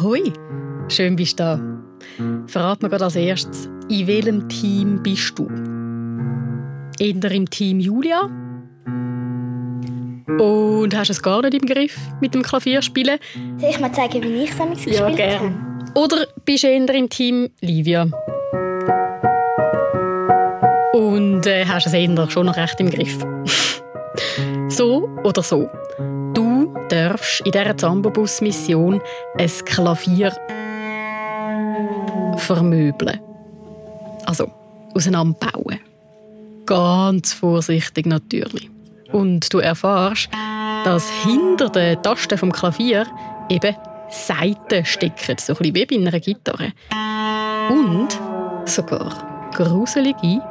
Hoi, schön bist du da. Verrat mir gerade als erstes, in welchem Team bist du? Eher im Team Julia? Und hast du es gar nicht im Griff mit dem Klavierspielen? Soll ich mal zeigen, wie ich es damit gespielt Ja, gerne. Oder bist du eher im Team Livia? Und äh, hast es eher schon noch recht im Griff? so oder so. Darfst in dieser Zambobus-Mission ein Klavier vermöbeln. Also, auseinanderbauen. Ganz vorsichtig natürlich. Und du erfährst, dass hinter den Tasten vom Klavier eben Saiten stecken, so ein bisschen wie bei einer Gitarre. Und sogar gruselige,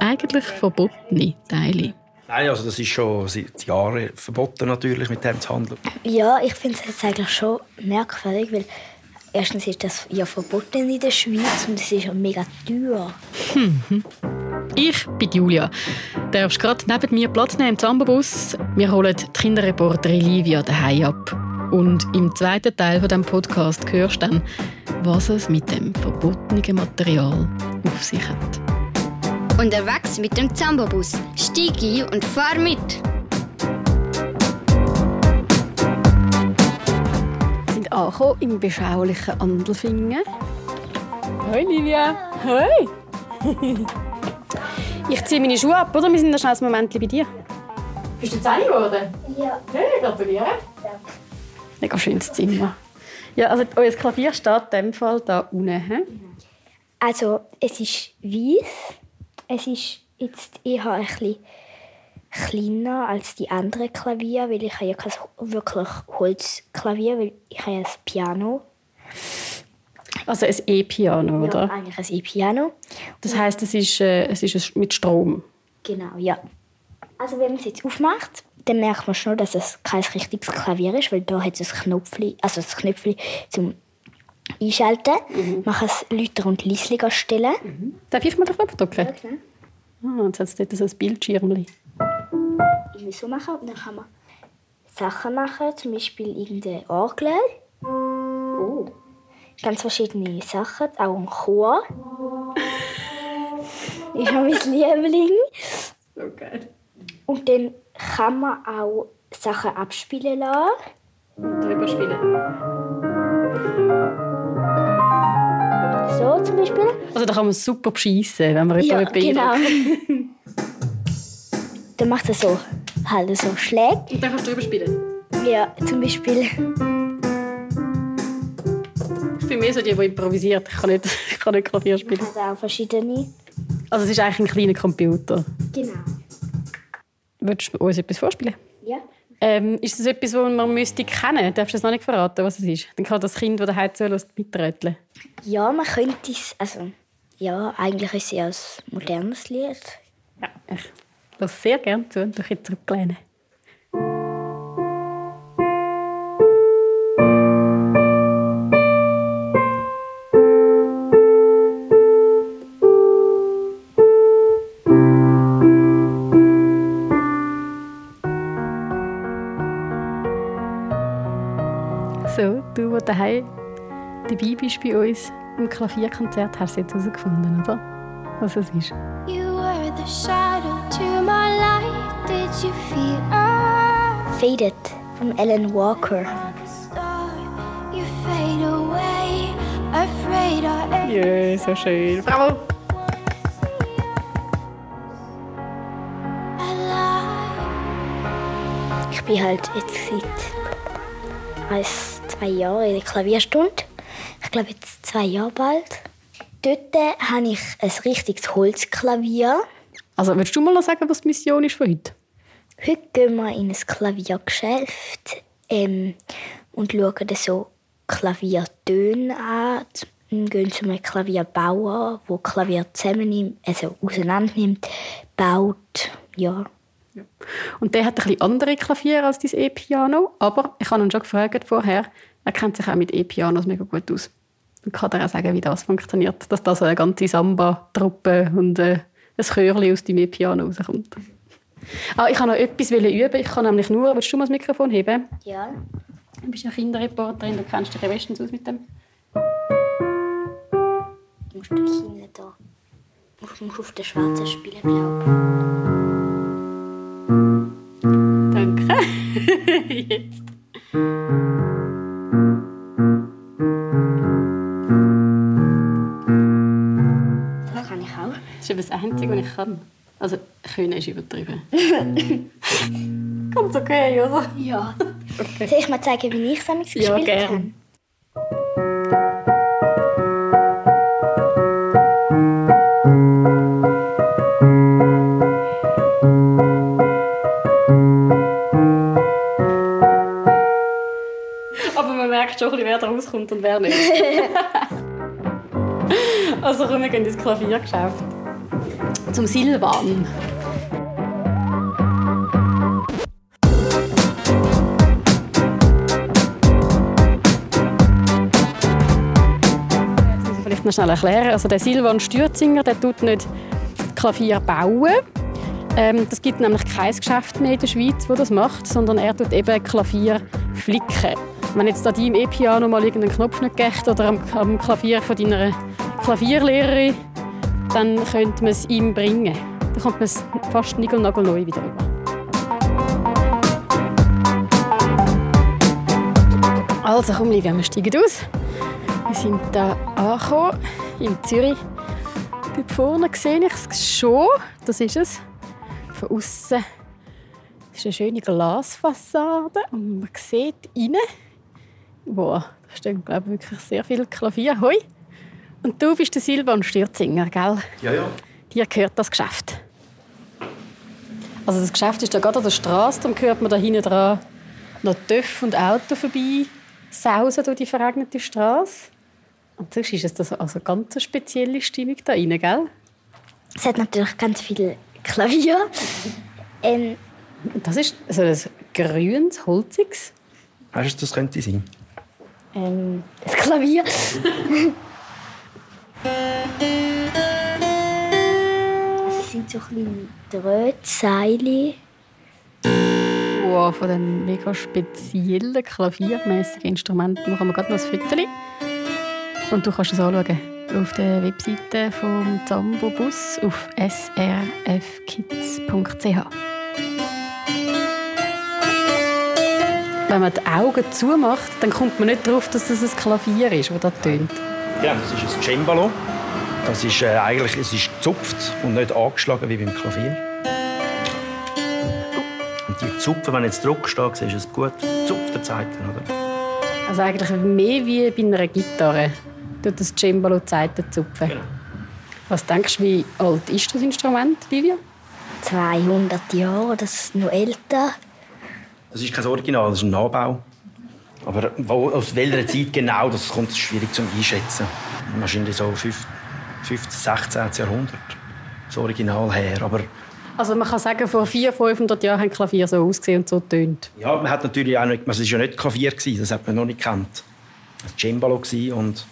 eigentlich verbotene Teile. Nein, also das ist schon seit Jahren verboten natürlich, mit dem zu handeln. Ja, ich finde es jetzt eigentlich schon merkwürdig, weil erstens ist das ja verboten in der Schweiz und es ist ja mega teuer. Ich bin Julia. Du darfst gerade neben mir Platz nehmen im Zambobus. Wir holen die Kinderreporterin Livia daheim ab. Und im zweiten Teil von dem Podcast hörst du dann, was es mit dem verbotenen Material auf sich hat. Unterwegs mit dem Zambobus. Stieg ein und fahr mit. Wir sind angekommen im beschaulichen Andelfingen. Hoi Livia. Hoi. ich ziehe meine Schuhe ab, oder? Wir sind noch schnell ein Moment bei dir. Bist du 10 geworden? Ja. Hey, gratuliere. Mega schönes Zimmer. Ja, also euer Klavier steht in dem Fall da unten. He? Also, es ist weiß. Es ist jetzt eher ein bisschen kleiner als die anderen Klavier, weil ich habe ja kein wirklich Holzklavier, weil ich habe ja ein Piano. Also ein E-Piano, Ja, oder? eigentlich ein E-Piano. Das heißt, es ist, äh, es ist ein- mit Strom. Genau, ja. Also wenn man es jetzt aufmacht, dann merkt man schon, dass es kein richtiges Klavier ist, weil da hat es ein Knopfli, also das Knöpfchen zum Einschalten. Man kann es lauter und leislicher stellen. Darf ich mal den Knopf drücken? Ah, jetzt hat es dort so ein Bildschirmchen. Irgendwie so machen und dann kann man Sachen machen, zum Beispiel irgendeine Orgel. Oh. Ganz verschiedene Sachen, auch ein Chor. ist auch mein Liebling. So geil. Und dann kann man auch Sachen abspielen lassen. Drüber spielen. So zum Beispiel. Also da kann man super beschissen, wenn man Ja, jemanden genau. Dann macht er so, halt so Schläge. Und dann kannst du drüber spielen. Ja, zum Beispiel. Ich bin mehr so die, die improvisiert. Ich kann nicht, ich kann nicht Klavier spielen. Hat auch verschiedene. Also es ist eigentlich ein kleiner Computer. Genau. Würdest du uns etwas vorspielen? Ähm, ist das etwas, das man müsste kennen? Darfst du es noch nicht verraten, was es ist? Dann kann das Kind, das daheim zuhört, mitröteln. Ja, man könnte es. Also, ja, eigentlich ist es ja ein modernes Lied. Ja, ich lasse sehr gerne zu und ich zurücklehnen. Daheim dabei bist bei uns im Klavierkonzert, hast du jetzt herausgefunden, oder? Was es ist. You were the shadow to my light. Did you feel Faded von Alan Walker. star? You fade away, afraid our Ja, so schön. Bravo! Ich bin halt jetzt seit eins, zwei Jahren in der Klavierstunde. Ich glaube jetzt zwei Jahre bald. Dort habe ich ein richtiges Holzklavier. Also, würdest du mal noch sagen, was die Mission ist von heute? Heute gehen wir in ein Klaviergeschäft ähm, und schauen so Klaviertöne an. Wir gehen zu einem Klavierbauer, der Klavier zusammennimmt, also auseinander nimmt, baut. Ja. Und der hat ein bisschen andere Klavier als dein E-Piano, aber ich habe ihn schon gefragt vorher, er kennt sich auch mit E-Pianos mega gut aus. Und kann dir auch sagen, wie das funktioniert, dass da so eine ganze Samba-Truppe und äh, ein Chörchen aus deinem E-Piano rauskommt. Ah, ich wollte noch etwas üben. Ich kann nämlich nur, willst du mal das Mikrofon heben? Ja. Du bist ja Kinderreporterin, du kennst dich ja bestens aus mit dem. Du musst durch hinten da. Du musst auf den schwarzen spielen, glaube Danke. Jetzt. Das kann ich auch. Das ist das Einzige, was ich kann. Also, können ist übertrieben. Ganz okay, oder? Ja. Soll ich mal zeigen, wie ich es damals Ja, gespielt gern. habe? Schon, ein bisschen, wer da rauskommt und wer nicht. also komm, wir gehen ins Klaviergeschäft. Zum Silvan. Vielleicht noch schnell erklären. Also der Silvan Stürzinger, der tut nicht Klavier bauen. Ähm, das gibt nämlich kein Geschäft mehr in der Schweiz, wo das macht, sondern er tut eben Klavier flicken. Wenn jetzt an deinem E-Piano mal irgendeinen Knopf nicht geht oder am, am Klavier von deiner Klavierlehrerin, dann könnte man es ihm bringen. Dann kommt man es fast niegelnagelneu wieder über. Also komm, Livia, wir steigen aus. Wir sind hier angekommen, in Zürich. Dort vorne sehe ich es schon. Das ist es. Von außen ist eine schöne Glasfassade und man sieht rein. Boah, da stehen glaube ich, wirklich sehr viele Klavier. Hoi. Und du bist der Silvan Stürzinger, gell? Ja, ja. Dir gehört das Geschäft. Also das Geschäft ist da gerade an der Straße, darum hört man da hinten dran noch Töff und Auto vorbei sausen durch die verregnete Straße. Und sonst ist es das also eine ganz spezielle Stimmung da rein, gell? Es hat natürlich ganz viele Klavier. Ähm, Und das ist so ein grünes, holziges. Weißt du, das könnte sein? Ähm, das Klavier. Es sind so kleine Drahtseile. Wow, von den mega speziellen klaviermäßigen Instrumenten machen wir gerade noch ein Foto. Und du kannst es anschauen auf der Webseite vom Zambo Bus auf srfkids.ch. Wenn man die Augen zumacht, dann kommt man nicht darauf, dass das ein Klavier ist, das da tönt. Genau, das ist ein Cembalo. Das ist äh, eigentlich es ist gezupft und nicht angeschlagen wie beim Klavier. Und die Zupfen, wenn du jetzt Druck steht, siehst du es gut. Zupfte Zeiten, oder? Also eigentlich mehr wie bei einer Gitarre. Tut das Cembalo die Saiten zupfen. Genau. Was denkst du, wie alt ist das Instrument, Livia? 200 Jahre, das ist noch älter. Das ist kein Original, das ist ein Nachbau. Aber wo, aus welcher Zeit genau, das kommt schwierig zum Einschätzen. Wahrscheinlich so 5, 15, 16. Jahrhundert. Das Original her. Aber Also man kann sagen, vor 400, 500 Jahren haben Klavier so ausgesehen und so tönt. ja, man hat natürlich auch nicht, es war ja nicht Klavier, gewesen, das hat man noch nicht gekannt. Das war Cembalo gewesen und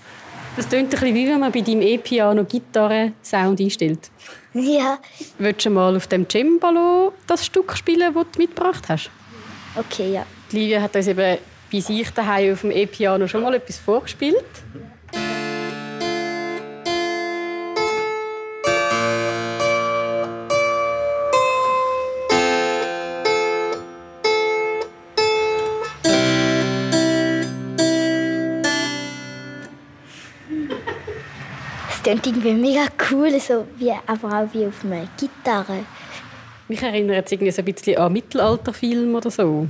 Das tönt ein bisschen wie wenn man bei deinem E-Piano Gitarre-Sound einstellt. Ja, Willst du mal auf dem Cembalo das Stück spielen, das du mitgebracht hast? Okay, ja. Die Livia hat uns eben bei sich daheim auf dem E-Piano schon mal etwas vorgespielt. Es klingt irgendwie mega cool, so wie, aber auch wie auf einer Gitarre. Mich erinnert es irgendwie so ein bisschen an Mittelalterfilm oder so.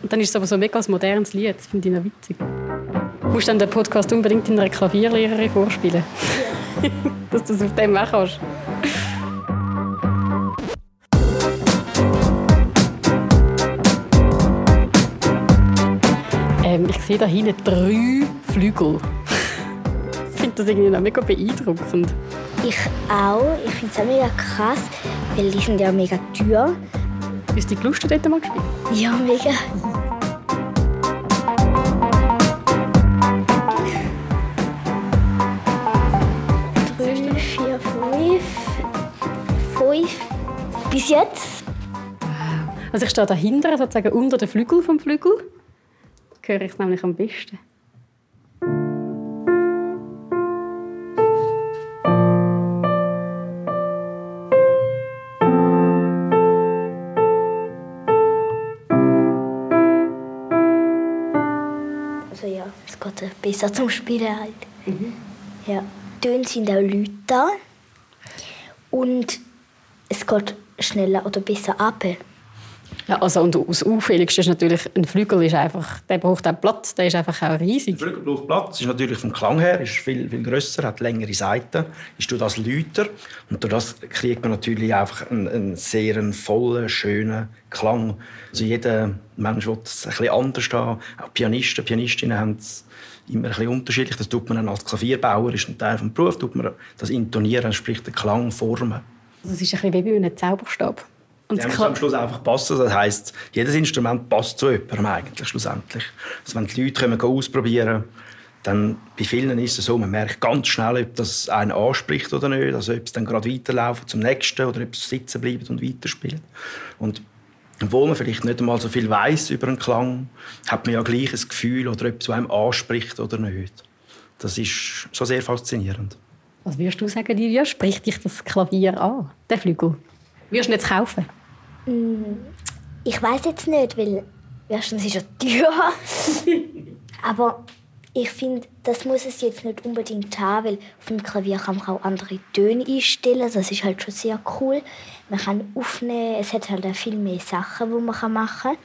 Und dann ist es aber so ein mega modernes Lied. Das finde ich noch witzig. Du musst dann den Podcast unbedingt deiner Klavierlehrerin vorspielen. Dass du es auf dem auch kannst. Ähm, ich sehe da hinten drei Flügel. ich finde das irgendwie noch mega beeindruckend. Ich auch. Ich finde es auch mega krass, die sind ja mega teuer. Hast du die Lust dort mal gespielt? Ja, mega. Drei, vier, fünf. Fünf. Bis jetzt. Also ich stehe dahinter, sozusagen unter den Flügel vom Flügel. höre ich es nämlich am besten. Äh, besser zum Spielen halt. Ja. Töne sind auch lauter und es geht schneller oder besser ab. Ja, also und das Auffälligste ist natürlich, ein Flügel ist einfach, der braucht auch Platz, der ist einfach auch riesig. Der Flügel braucht Platz, ist natürlich vom Klang her ist viel, viel grösser, hat längere Seiten, ist durch das lauter und durch das kriegt man natürlich einfach einen, einen sehr einen vollen, schönen Klang. Also jeder Mensch will es ein bisschen anders haben. Auch Pianisten, Pianistinnen haben es immer ein bisschen unterschiedlich. Das tut man dann als Klavierbauer, ist ein Teil des Berufs, tut man das intonieren, sprich den Klang formen. Also es ist ein bisschen wie bei einem Zauberstab. Und Der das muss am Schluss einfach passen. Das heisst, jedes Instrument passt zu jemandem eigentlich schlussendlich. Also wenn die Leute kommen, ausprobieren dann bei vielen ist es so, man merkt ganz schnell, ob das einen anspricht oder nicht. Also ob es dann gerade weiterlaufen zum nächsten oder ob es sitzen bleibt und weiterspielen. Und obwohl man vielleicht nicht einmal so viel weiß über einen Klang, hat man ja gleich ein Gefühl oder ob es einem anspricht oder nicht. Das ist schon sehr faszinierend. Was würdest du sagen, Livia? Spricht dich das Klavier an, der Flügel? Würdest du ihn jetzt kaufen? Ich weiß jetzt nicht, weil erstens ist er teuer. Aber ich finde, das muss es jetzt nicht unbedingt haben, weil auf dem Klavier kann man auch andere Töne einstellen. Das ist halt schon sehr cool. Man kann aufnehmen, es hat halt auch viel mehr Sachen, die man machen kann.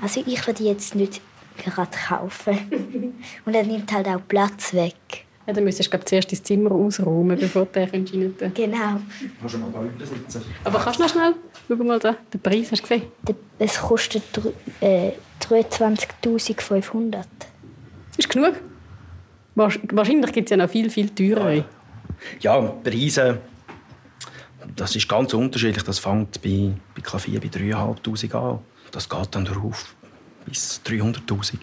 Also ich würde jetzt nicht gerade kaufen. Und er nimmt halt auch Platz weg. Ja, dann müsstest du glaub, zuerst dein Zimmer ausräumen, bevor du den rein tun Genau. Kannst du mal da unten sitzen? Aber kannst du noch schnell? Schau mal da, den Preis, hast du gesehen? Es kostet äh, 23.500. Ist genug? Wahrsch- Wahrscheinlich gibt es ja noch viel, viel teurere. Ja, Preise, das ist ganz unterschiedlich. Das fängt bei, bei Klavier bei 3'500 an. Das geht dann darauf bis 300'000.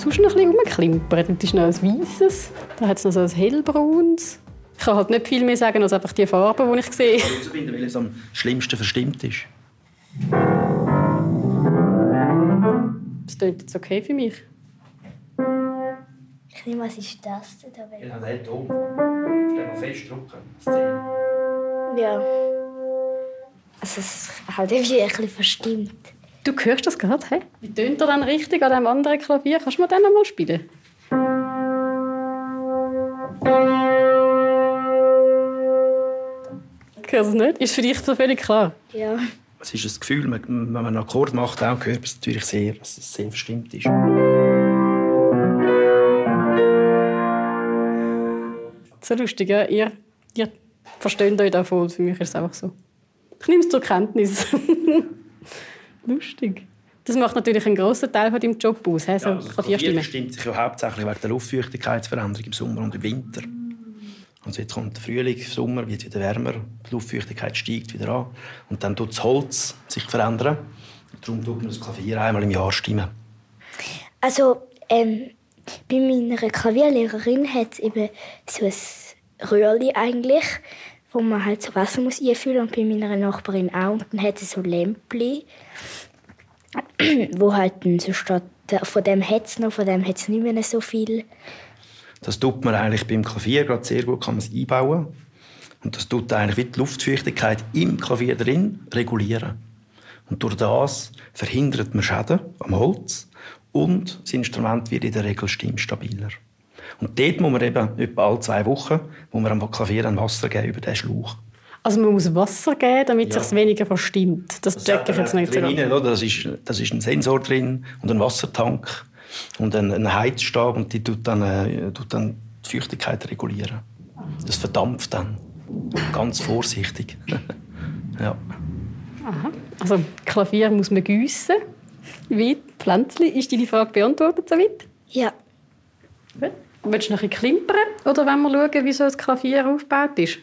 Sonst noch ein bisschen rumklimpern? Dort ist noch ein weißes, da hat es noch so ein hellbraunes. Ich kann halt nicht viel mehr sagen als einfach die Farben, die ich sehe. herausfinden, welches am schlimmsten verstimmt ist. Das klingt jetzt okay für mich. Ich nehme, was ist das denn da? Ja, der hier oben. Stell mal festdrücken. Szene. Ja. Also es ist halt irgendwie ein bisschen verstimmt. Du hörst das gerade, hä? Wie tönt er dann richtig an dem anderen Klavier? Kannst du mir den noch mal spielen? Ich höre es nicht. Ist für dich so völlig klar? Ja. Es ist ein Gefühl, wenn man einen Akkord macht, auch hört man es natürlich sehr, dass es sehr verstimmt ist. So lustig, ja? Ihr, ihr versteht euch da voll. Für mich ist es einfach so. Ich nehme es zur Kenntnis. lustig. Das macht natürlich einen grossen Teil von deinem Job aus, he? so Ja, also. Klavier sich ja hauptsächlich wegen der Luftfeuchtigkeitsveränderung im Sommer und im Winter. Also jetzt kommt der Frühling, der Sommer wird wieder wärmer, die Luftfeuchtigkeit steigt wieder an und dann tut das Holz sich verändern. Darum tut man das Klavier einmal im Jahr stimmen. Also ähm, bei meiner Klavierlehrerin hat es eben so ein Röhrli eigentlich, wo man halt so Wasser muss einfüllen und bei meiner Nachbarin auch. Und dann hat es so Lämpli, wo halt dann so steht, von dem hat es noch, von dem hat es nicht mehr so viel. Das tut man eigentlich beim Klavier gerade sehr gut, kann man es einbauen. Und das tut eigentlich wie die Luftfeuchtigkeit im Klavier drin regulieren. Und durch das verhindert man Schäden am Holz und das Instrument wird in der Regel stimmstabiler. Und dort muss man eben etwa alle zwei Wochen muss man am Klavier ein Wasser geben über den Schlauch. Also man muss Wasser geben, damit Ja. es sich weniger verstimmt. Das, check ich jetzt nicht so drin, gut. oder? Das, ist, das ist ein Sensor drin und ein Wassertank und ein, ein Heizstab und die tut dann, äh, tut dann die Feuchtigkeit regulieren. Das verdampft dann. Ganz vorsichtig. ja. Also Klavier muss man gießen. Wie Pflänzli. Ist deine Frage beantwortet soweit? Ja, Gut. Willst du noch ein bisschen klimpern? Oder wollen wir schauen, wie so ein Klavier aufgebaut ist?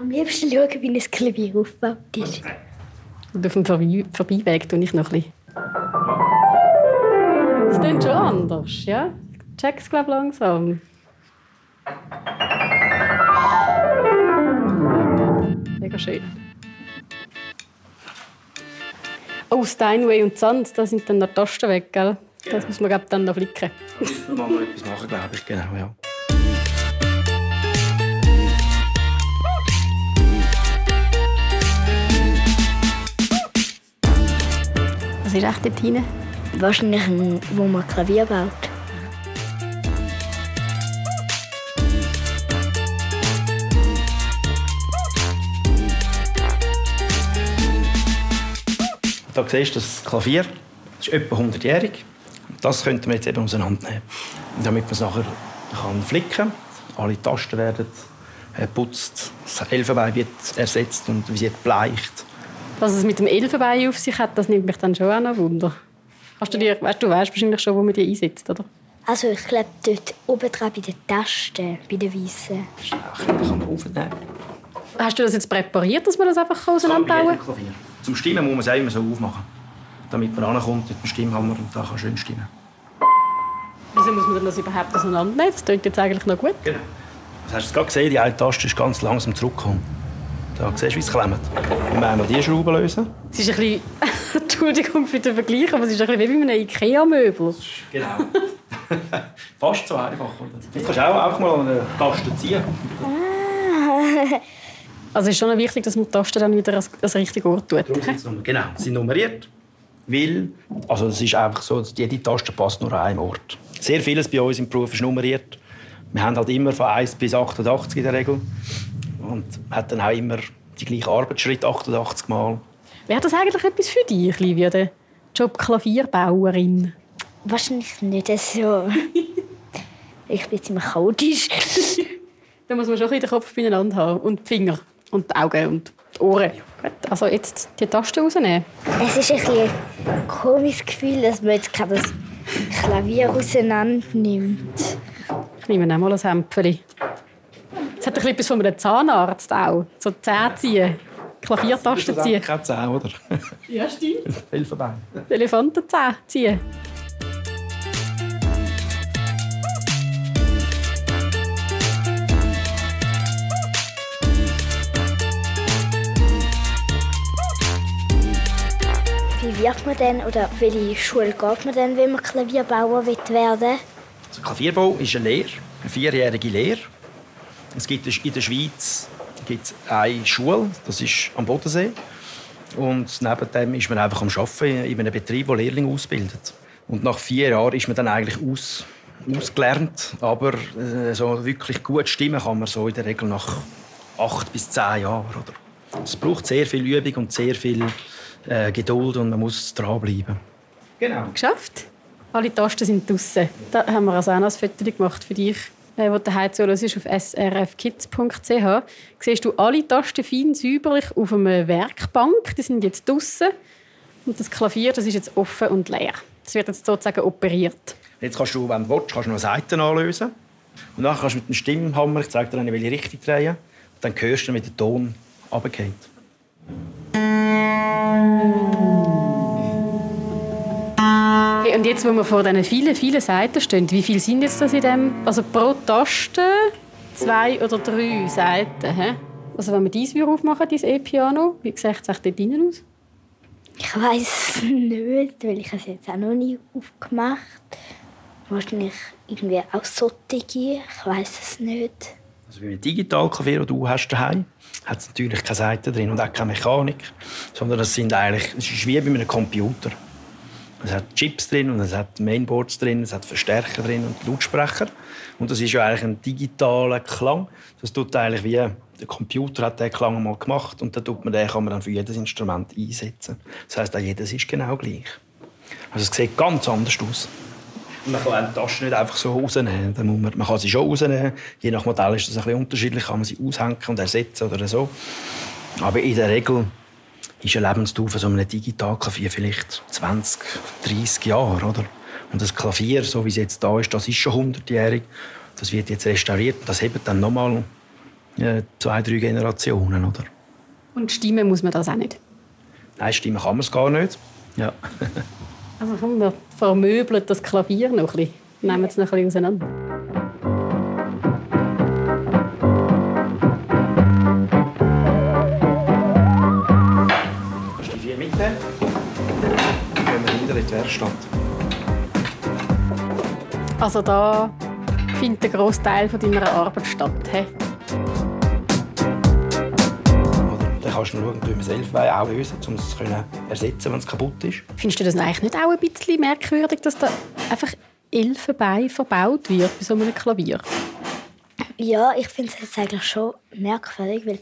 am liebsten schauen, wie ein Klavier aufgebaut ist. Und auf dem Vorbi Vorbeiweg tue ich noch ein bisschen. Das klingt schon anders, ja? Check's, glaube langsam. Mega schön. Oh, Steinway und Sand, da sind dann noch die Tasten weg, gell? Das muss man glaub, dann noch flicken. Da müssen wir mal etwas machen, glaube ich. Genau, ja. Was ist echt dort hinten? Wahrscheinlich, ein, wo man Klavier baut. Da siehst du das Klavier. Das ist etwa 100-jährig. Das könnte man jetzt eben auseinandernehmen. Damit man es nachher kann flicken kann. Alle Tasten werden geputzt. Das Elfenbein wird ersetzt und wird bleicht. Was es mit dem Elfenbein auf sich hat, das nimmt mich dann schon auch noch Wunder. Hast du, dir, weißt, du weißt wahrscheinlich schon, wo man die einsetzt, oder? Also ich glaube dort oben dran bei den Tasten, bei den Weißen. Ach, da kann man aufnehmen. Hast du das jetzt präpariert, dass man das einfach auseinanderbauen kann? Klavier. Zum Stimmen muss man es auch immer so aufmachen. Damit man ankommt mit dem Stimmhammer und da kann schön stimmen. Wieso muss man denn das überhaupt auseinandernehmen? Das klingt jetzt eigentlich noch gut. Genau. Das hast du gerade gesehen, die eine Taste ist ganz langsam zurückgekommen. Da siehst du, wie es klemmt. Wir einmal diese Schraube lösen. Es ist ein bisschen, Entschuldigung für den Vergleich, aber es ist ein bisschen wie bei einem Ikea-Möbel. Genau. Fast so einfach, oder? Jetzt kannst du auch einfach mal an eine Taste ziehen. Also es ist schon wichtig, dass man die Tasten dann wieder als, als richtigen Ort tut. Genau, sie sind nummeriert. Weil, also es ist einfach so, dass jede Taste passt nur an einem Ort. Sehr vieles bei uns im Beruf ist nummeriert. Wir haben halt immer von 1 bis 88 in der Regel. Und hat dann auch immer die gleichen Arbeitsschritte, 88 Mal. Wäre das eigentlich etwas für dich, Livia, der Job Klavierbauerin? Wahrscheinlich nicht so. ich bin ziemlich chaotisch. Da muss man schon ein den Kopf beieinander haben. Und die Finger. Und die Augen und die Ohren. Gut, also jetzt die Tasten rausnehmen. Es ist ein, ein komisches Gefühl, dass man jetzt gerade das Klavier auseinander nimmt. Ich nehme auch mal ein Hämpfchen. Es hat ein bisschen etwas von einem Zahnarzt auch. So Zähne ziehen. Klaviertasten ziehen. Keine Zähne, oder? Ja, stimmt. Elefantenzähne ziehen. Wird man denn oder welche Schule geht man denn, wenn man Klavierbauer will werden Also Klavierbau ist eine Lehre, eine vierjährige Lehre. Es gibt in der Schweiz gibt es eine Schule, das ist am Bodensee. Und neben dem ist man einfach am Arbeiten in einem Betrieb, der Lehrlinge ausbildet. Und nach vier Jahren ist man dann eigentlich aus, ausgelernt. Aber äh, so wirklich gut stimmen kann man so in der Regel nach acht bis zehn Jahren. Oder? Es braucht sehr viel Übung und sehr viel äh, Geduld und man muss dranbleiben. Genau. Geschafft. Alle Tasten sind draussen. Da haben wir also auch noch ein Foto gemacht für dich, äh, wo du daheim zuhörst, auf srfkids.ch. Siehst du alle Tasten fein säuberlich auf einer Werkbank. Die sind jetzt draussen. Und das Klavier das ist jetzt offen und leer. Das wird jetzt sozusagen operiert. Jetzt kannst du, wenn du willst, kannst du noch Seiten anlösen. Und dann kannst du mit dem Stimmhammer, ich zeige dir, in welche Richtung drehen. Und dann hörst du, wie der Ton runtergeht. Hey, und jetzt, wo wir vor diesen vielen, vielen Seiten stehen, wie viele sind jetzt das in dem? Also pro Taste zwei oder drei Seiten. He? Also wenn wir dies aufmachen, dieses E-Piano, wie sieht es dort drinnen aus? Ich weiß es nicht, weil ich es jetzt auch noch nie aufgemacht Wahrscheinlich irgendwie auch solche. Ich weiß es nicht. Also wie ein Digitalklavier, das du hast daheim, hat es natürlich keine Seiten drin und auch keine Mechanik, sondern das sind eigentlich, es ist wie bei einem Computer. Es hat Chips drin und es hat Mainboards drin, es hat Verstärker drin und Lautsprecher. Und das ist ja eigentlich ein digitaler Klang. Das tut eigentlich wie der Computer hat den Klang mal gemacht und dann tut man den kann man dann für jedes Instrument einsetzen. Das heißt, jedes ist genau gleich. Also es sieht ganz anders aus. Man kann die Taschen nicht einfach so rausnehmen. Dann muss man, man kann sie schon rausnehmen. Je nach Modell ist das ein bisschen unterschiedlich. Kann man sie aushängen und ersetzen oder so. Aber in der Regel ist eine Lebensdauer von so einem Digitalklavier vielleicht 20, 30 Jahre. Oder? Und das Klavier, so wie es jetzt da ist, das ist schon 100-jährig. Das wird jetzt restauriert. Das hebt dann nochmal äh, zwei, drei Generationen. Oder? Und stimmen muss man das auch nicht. Nein, stimmen kann man es gar nicht. Ja. Also komm, wir vermöbeln das Klavier noch ein bisschen. Nehmen es noch ein bisschen auseinander. Du die vier mitnehmen? Dann gehen wir hinter in die Werkstatt. Also da findet der grosse Teil deiner Arbeit statt. He? Dann kannst du schauen, wie wir das Elfenbein auch lösen, um es zu ersetzen, wenn es kaputt ist. Findest du das eigentlich nicht auch ein bisschen merkwürdig, dass da einfach Elfenbein verbaut wird bei so einem Klavier? Ja, ich finde es jetzt eigentlich schon merkwürdig, weil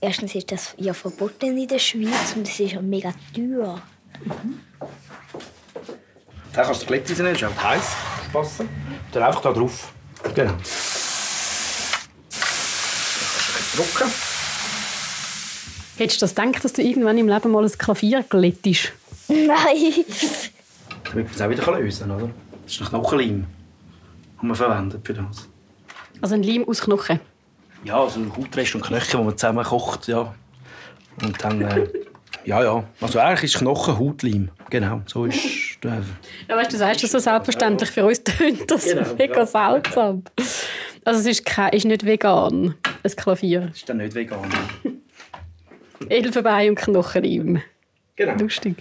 erstens ist das ja verboten in der Schweiz und es ist ja mega teuer. Dann kannst du das Glätt rausnehmen, das ist auch heiß. Passen. Dann einfach da drauf. Genau. Drucken. Hättest du das gedacht, dass du irgendwann im Leben mal ein Klavier glättest? Nein! Damit man es auch wieder lösen kann, oder? Das ist ein Knochenleim, den man verwendet für das. Also ein Leim aus Knochen. Ja, also Hautrest und Knöchel, die man zusammen kocht, ja. Und dann, äh, ja, ja. Also eigentlich ist Knochen Hautleim. Genau, so ist äh, Ja, weißt du, du sagst das so selbstverständlich. Für uns tönt das Genau, mega ja. seltsam. Also es ist, kein, ist nicht vegan, ein Klavier. ist dann nicht vegan. Elfenbein und Knochenleim. Genau. Lustig.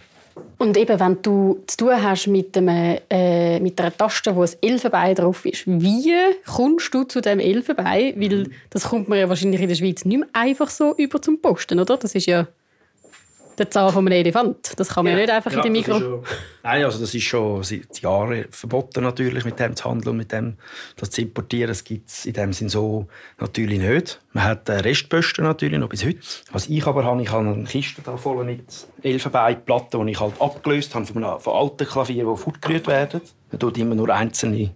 Und eben, wenn du zu tun hast mit, einem, äh, mit einer Taste, wo ein Elfenbein drauf ist, wie kommst du zu dem Elfenbein? Weil das kommt man ja wahrscheinlich in der Schweiz nicht mehr einfach so über zum Posten, oder? Das ist ja der Zahn von einem Elefant. Das kann man ja, nicht einfach in dem Mikro... schon- Nein, also das ist schon seit Jahren verboten natürlich, mit dem zu handeln und mit dem das zu importieren. Das gibt es in dem Sinn so natürlich nicht. Man hat äh, Restposten natürlich noch bis heute. Was ich aber habe, ich habe eine Kiste da voll mit Elfenbeinplatten, die ich halt abgelöst habe von, einem, von alten Klavieren, die fortgerührt werden. Man tut immer nur einzelne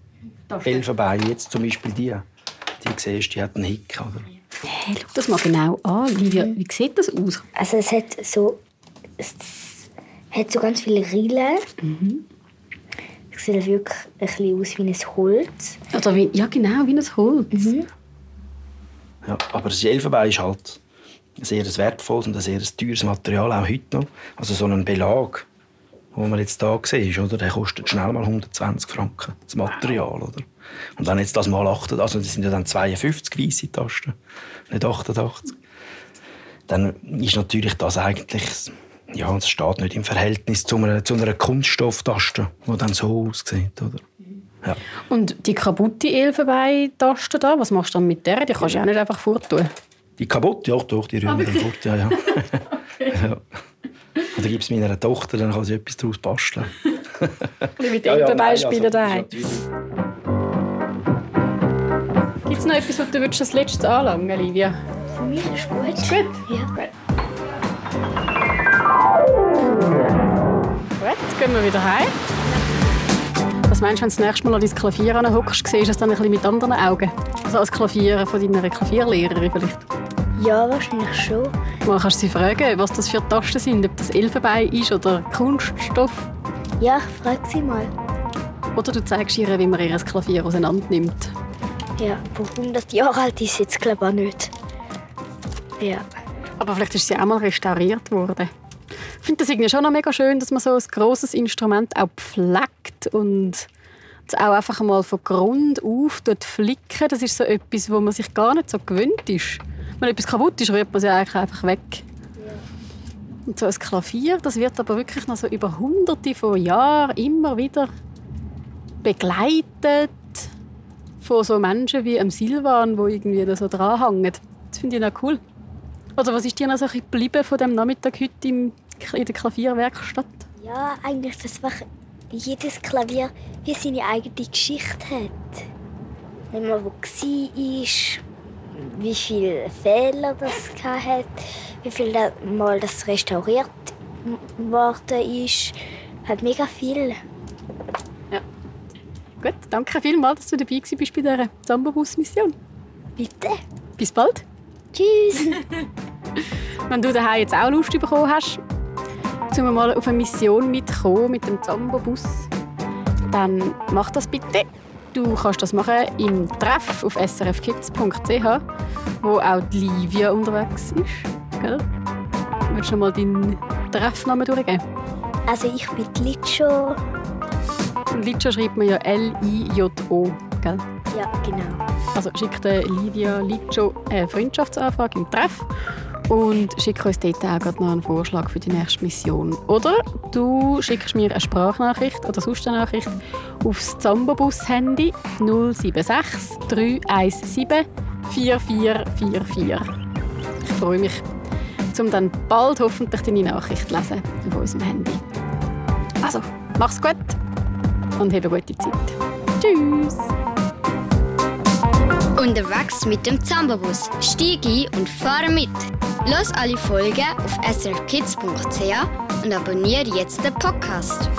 Elfenbeine. Jetzt zum Beispiel die. Die siehst, die hat einen Hick. Oder? Hey, schau das mal genau an. Livia, wie sieht das aus? Also es hat so, es hat so ganz viele Rillen. Es sieht wirklich ein bisschen aus wie ein Holz. Oder wie, ja, genau, wie ein Holz. Ja, aber das Elfenbein ist halt ein sehr wertvolles und ein sehr teures Material, auch heute noch. Also so ein Belag, den man jetzt hier sieht, oder? der kostet schnell mal 120 Franken, das Material. Oder? Und dann jetzt das mal 8, also das sind ja dann 52 weisse Tasten, nicht 88. Dann ist natürlich das eigentlich, ja, es steht nicht im Verhältnis zu einer, zu einer Kunststofftaste, die dann so aussieht. Oder? Ja. Und die kaputte Elfenbein-Taste da, was machst du dann mit der? Die kannst du ja auch nicht einfach forttun. Die kaputt, ja, doch, die rühren wir dann fort. Ja, ja. ja. Oder gib es meiner Tochter, dann kann sie etwas daraus basteln. Mit Ja, ja, Elfenbein spielen also, daheim. ist Gibt es noch etwas, was du würdest als letztes anlangen, Livia? Für mich ist gut. Gut. Ja. Gut, gehen wir wieder heim. Was meinst du, wenn du das nächste Mal an dein Klavier anhockst, siehst du es dann ein bisschen mit anderen Augen? Also als Klavier von deiner Klavierlehrerin vielleicht. ja, wahrscheinlich schon. Mal kannst du sie fragen, was das für Tasten sind, ob das Elfenbein ist oder Kunststoff. Ja, ich frage sie mal. Oder du zeigst ihr, wie man ihr Klavier auseinander nimmt. Ja, aber 100 Jahre alt ist jetzt glaube ich auch nicht. Ja. Aber vielleicht ist sie auch mal restauriert worden. Ich finde das irgendwie schon noch mega schön, dass man so ein grosses Instrument auch pflegt und es auch einfach mal von Grund auf dort flicken. Das ist so etwas, wo man sich gar nicht so gewöhnt ist. Wenn etwas kaputt ist, rührt man sie eigentlich einfach weg. Und so ein Klavier, das wird aber wirklich noch so über hunderte von Jahren immer wieder begleitet von so Menschen wie einem Silvan, wo irgendwie da so dranhängen. Das finde ich noch cool. Oder was ist dir noch so ein bisschen geblieben von dem Nachmittag heute im, in der Klavierwerkstatt? Ja, eigentlich, dass jedes Klavier wie seine eigene Geschichte hat. Wenn man wo war, wie viele Fehler das hat, wie viel mal das restauriert worden ist. Hat mega viel. Gut, danke vielmals, dass du dabei warst bei dieser Zambobus-Mission. Bitte. Bis bald. Tschüss. Wenn du daheim jetzt auch Lust bekommen hast, um mal auf eine Mission mitzukommen mit dem Zambobus, dann mach das bitte. Du kannst das machen im Treff auf srfkids.ch, wo auch die Livia unterwegs ist. Gell? Willst du mal deinen Treffnamen durchgeben? Also ich bin Litscho. Und Licho schreibt man ja L-I-J-O, gell? Ja, genau. Also schickt Livia Licho eine Freundschaftsanfrage im Treff und schickt uns dort auch noch einen Vorschlag für die nächste Mission. Oder du schickst mir eine Sprachnachricht oder sonst eine Nachricht aufs Zambobus-Handy 076 317 4444. Ich freue mich, um dann bald hoffentlich deine Nachricht zu lesen auf unserem Handy. Also, mach's gut und habe eine gute Zeit. Tschüss! Unterwegs mit dem Zambabus. Stieg ein und fahre mit. Los alle Folgen auf srkids.ch und abonniere jetzt den Podcast.